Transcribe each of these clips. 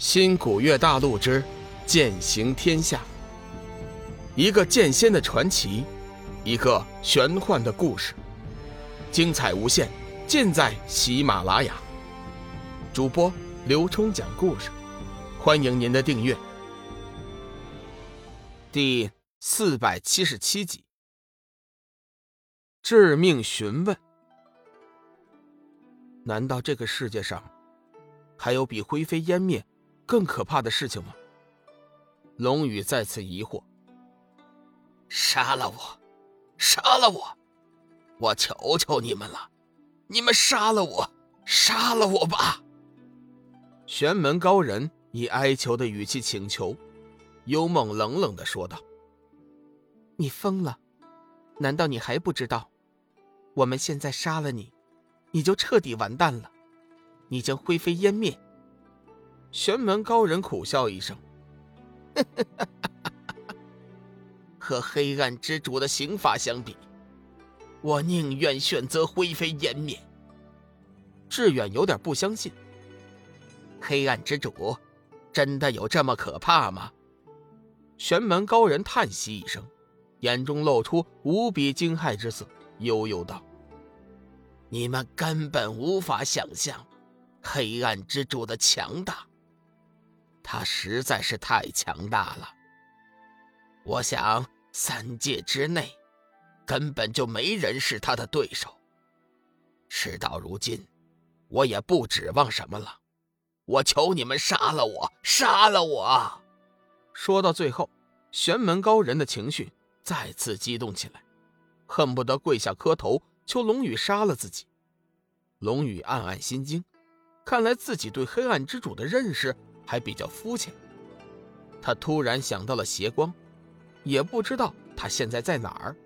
新古月大陆之剑行天下，一个剑仙的传奇，一个玄幻的故事，精彩无限，尽在喜马拉雅。主播刘冲讲故事，欢迎您的订阅。第四百七十七集，致命询问：难道这个世界上还有比灰飞烟灭？更可怕的事情吗？龙宇再次疑惑。杀了我，杀了我，我求求你们了，你们杀了我，杀了我吧！玄门高人以哀求的语气请求。幽梦冷冷的说道：“你疯了？难道你还不知道，我们现在杀了你，你就彻底完蛋了，你将灰飞烟灭。”玄门高人苦笑一声：“ 和黑暗之主的刑罚相比，我宁愿选择灰飞烟灭。”志远有点不相信：“黑暗之主真的有这么可怕吗？”玄门高人叹息一声，眼中露出无比惊骇之色，悠悠道：“你们根本无法想象黑暗之主的强大。”他实在是太强大了，我想三界之内根本就没人是他的对手。事到如今，我也不指望什么了。我求你们杀了我，杀了我！说到最后，玄门高人的情绪再次激动起来，恨不得跪下磕头求龙宇杀了自己。龙宇暗暗心惊，看来自己对黑暗之主的认识。还比较肤浅。他突然想到了邪光，也不知道他现在在哪儿，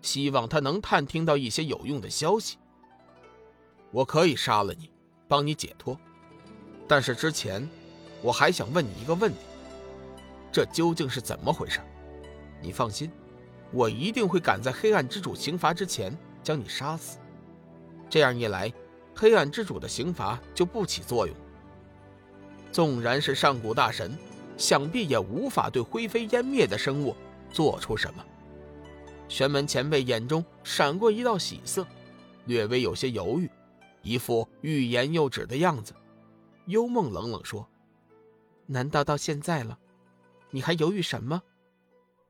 希望他能探听到一些有用的消息。我可以杀了你，帮你解脱，但是之前我还想问你一个问题：这究竟是怎么回事？你放心，我一定会赶在黑暗之主刑罚之前将你杀死。这样一来，黑暗之主的刑罚就不起作用。纵然是上古大神，想必也无法对灰飞烟灭的生物做出什么。玄门前辈眼中闪过一道喜色，略微有些犹豫，一副欲言又止的样子。幽梦冷冷说：“难道到现在了，你还犹豫什么？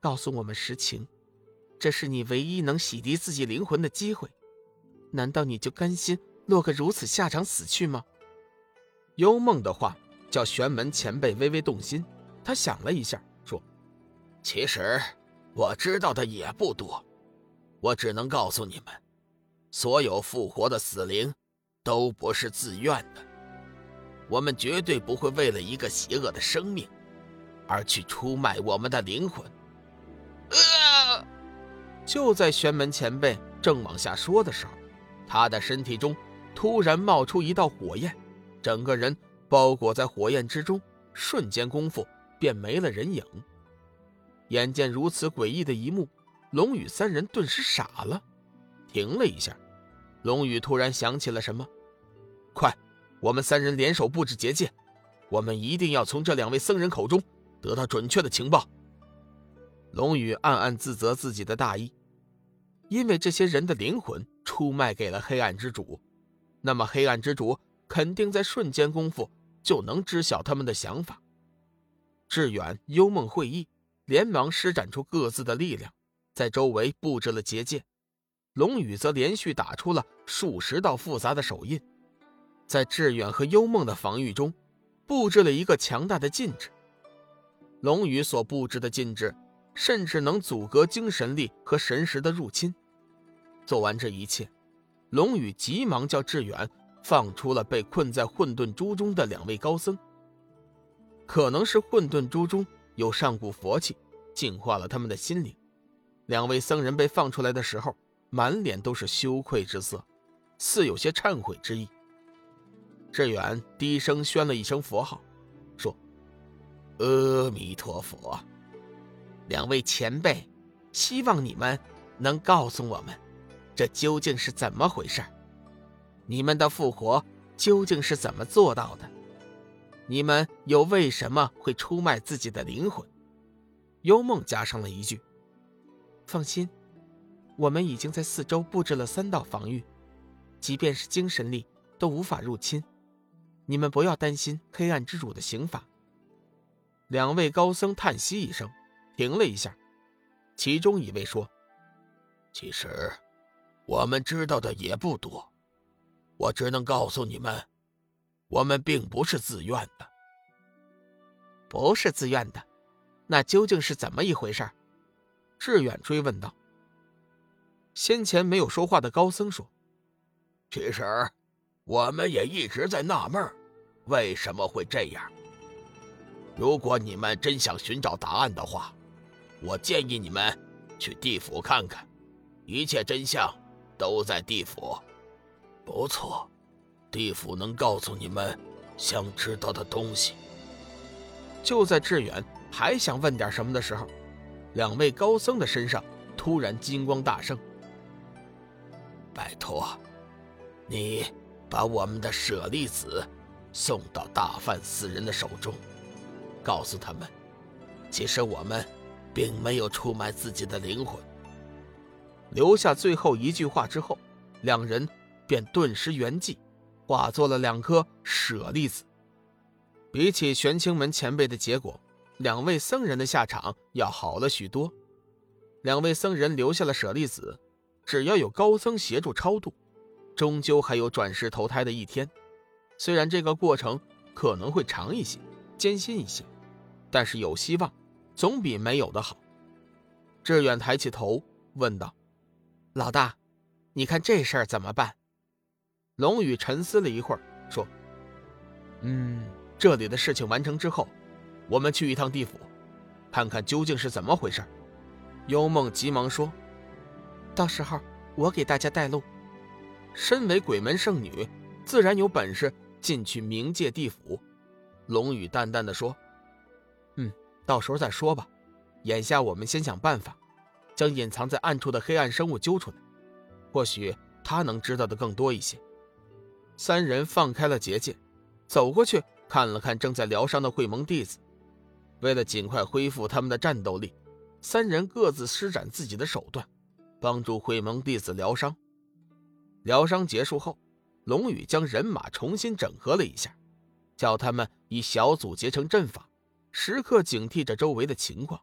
告诉我们实情，这是你唯一能洗涤自己灵魂的机会。难道你就甘心落个如此下场死去吗？”幽梦的话。叫玄门前辈微微动心，他想了一下，说：“其实我知道的也不多，我只能告诉你们，所有复活的死灵都不是自愿的，我们绝对不会为了一个邪恶的生命而去出卖我们的灵魂。”啊！就在玄门前辈正往下说的时候，他的身体中突然冒出一道火焰，整个人。包裹在火焰之中，瞬间功夫便没了人影。眼见如此诡异的一幕，龙宇三人顿时傻了，停了一下。龙宇突然想起了什么，快，我们三人联手布置结界，我们一定要从这两位僧人口中得到准确的情报。龙宇暗暗自责自己的大意，因为这些人的灵魂出卖给了黑暗之主，那么黑暗之主肯定在瞬间功夫。就能知晓他们的想法。志远、幽梦会意，连忙施展出各自的力量，在周围布置了结界。龙宇则连续打出了数十道复杂的手印，在志远和幽梦的防御中，布置了一个强大的禁制。龙宇所布置的禁制，甚至能阻隔精神力和神识的入侵。做完这一切，龙宇急忙叫志远。放出了被困在混沌珠中的两位高僧。可能是混沌珠中有上古佛气，净化了他们的心灵。两位僧人被放出来的时候，满脸都是羞愧之色，似有些忏悔之意。志远低声宣了一声佛号，说：“阿弥陀佛，两位前辈，希望你们能告诉我们，这究竟是怎么回事。”你们的复活究竟是怎么做到的？你们又为什么会出卖自己的灵魂？幽梦加上了一句：“放心，我们已经在四周布置了三道防御，即便是精神力都无法入侵。你们不要担心黑暗之主的刑罚。”两位高僧叹息一声，停了一下，其中一位说：“其实，我们知道的也不多，我只能告诉你们，我们并不是自愿的。不是自愿的。”那究竟是怎么一回事？志远追问道。先前没有说话的高僧说：“其实，我们也一直在纳闷，为什么会这样。如果你们真想寻找答案的话，我建议你们去地府看看，一切真相都在地府。不错，地府能告诉你们想知道的东西。”就在志远。还想问点什么的时候，两位高僧的身上突然金光大盛。拜托，你把我们的舍利子送到大梵四人的手中，告诉他们，其实我们并没有出卖自己的灵魂。留下最后一句话之后，两人便顿时圆寂，化作了两颗舍利子。比起玄清门前辈的结果。两位僧人的下场要好了许多。两位僧人留下了舍利子，只要有高僧协助超度，终究还有转世投胎的一天。虽然这个过程可能会长一些、艰辛一些，但是有希望，总比没有的好。志远抬起头问道：“老大，你看这事儿怎么办？”龙宇沉思了一会儿，说：“嗯，这里的事情完成之后。”我们去一趟地府，看看究竟是怎么回事。幽梦急忙说：“到时候我给大家带路。身为鬼门圣女，自然有本事进去冥界地府。”龙宇淡淡的说：“嗯，到时候再说吧。眼下我们先想办法，将隐藏在暗处的黑暗生物揪出来。或许他能知道的更多一些。”三人放开了结界，走过去看了看正在疗伤的会盟弟子。为了尽快恢复他们的战斗力，三人各自施展自己的手段，帮助会盟弟子疗伤。疗伤结束后，龙宇将人马重新整合了一下，叫他们以小组结成阵法，时刻警惕着周围的情况。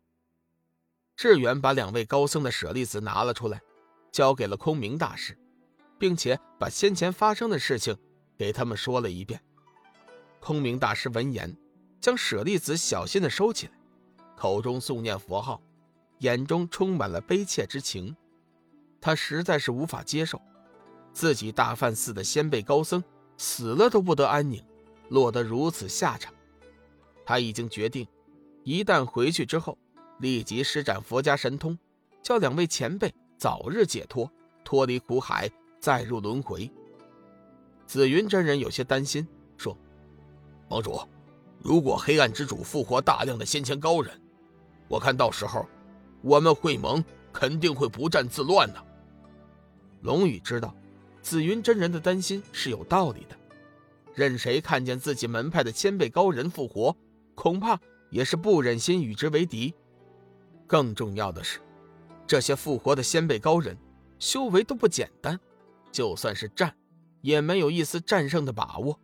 志远把两位高僧的舍利子拿了出来，交给了空明大师，并且把先前发生的事情给他们说了一遍。空明大师闻言。将舍利子小心地收起来，口中诵念佛号，眼中充满了悲切之情。他实在是无法接受，自己大梵寺的先辈高僧死了都不得安宁，落得如此下场。他已经决定，一旦回去之后，立即施展佛家神通，叫两位前辈早日解脱，脱离苦海，再入轮回。紫云真人有些担心，说：“盟主。”如果黑暗之主复活大量的先前高人，我看到时候，我们会盟肯定会不战自乱呢。龙宇知道，紫云真人的担心是有道理的。任谁看见自己门派的先辈高人复活，恐怕也是不忍心与之为敌。更重要的是，这些复活的先辈高人，修为都不简单，就算是战，也没有一丝战胜的把握。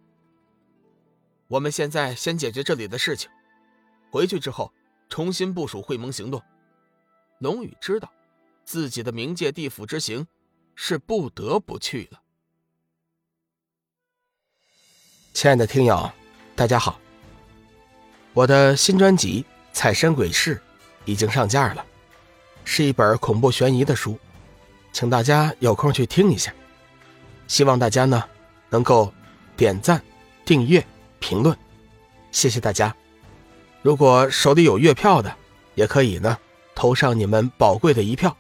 我们现在先解决这里的事情，回去之后重新部署会盟行动。龙宇知道，自己的冥界地府之行是不得不去了。亲爱的听友，大家好，我的新专辑《彩山鬼事》已经上架了，是一本恐怖悬疑的书，请大家有空去听一下。希望大家呢能够点赞、订阅。评论，谢谢大家。如果手里有月票的，也可以呢，投上你们宝贵的一票。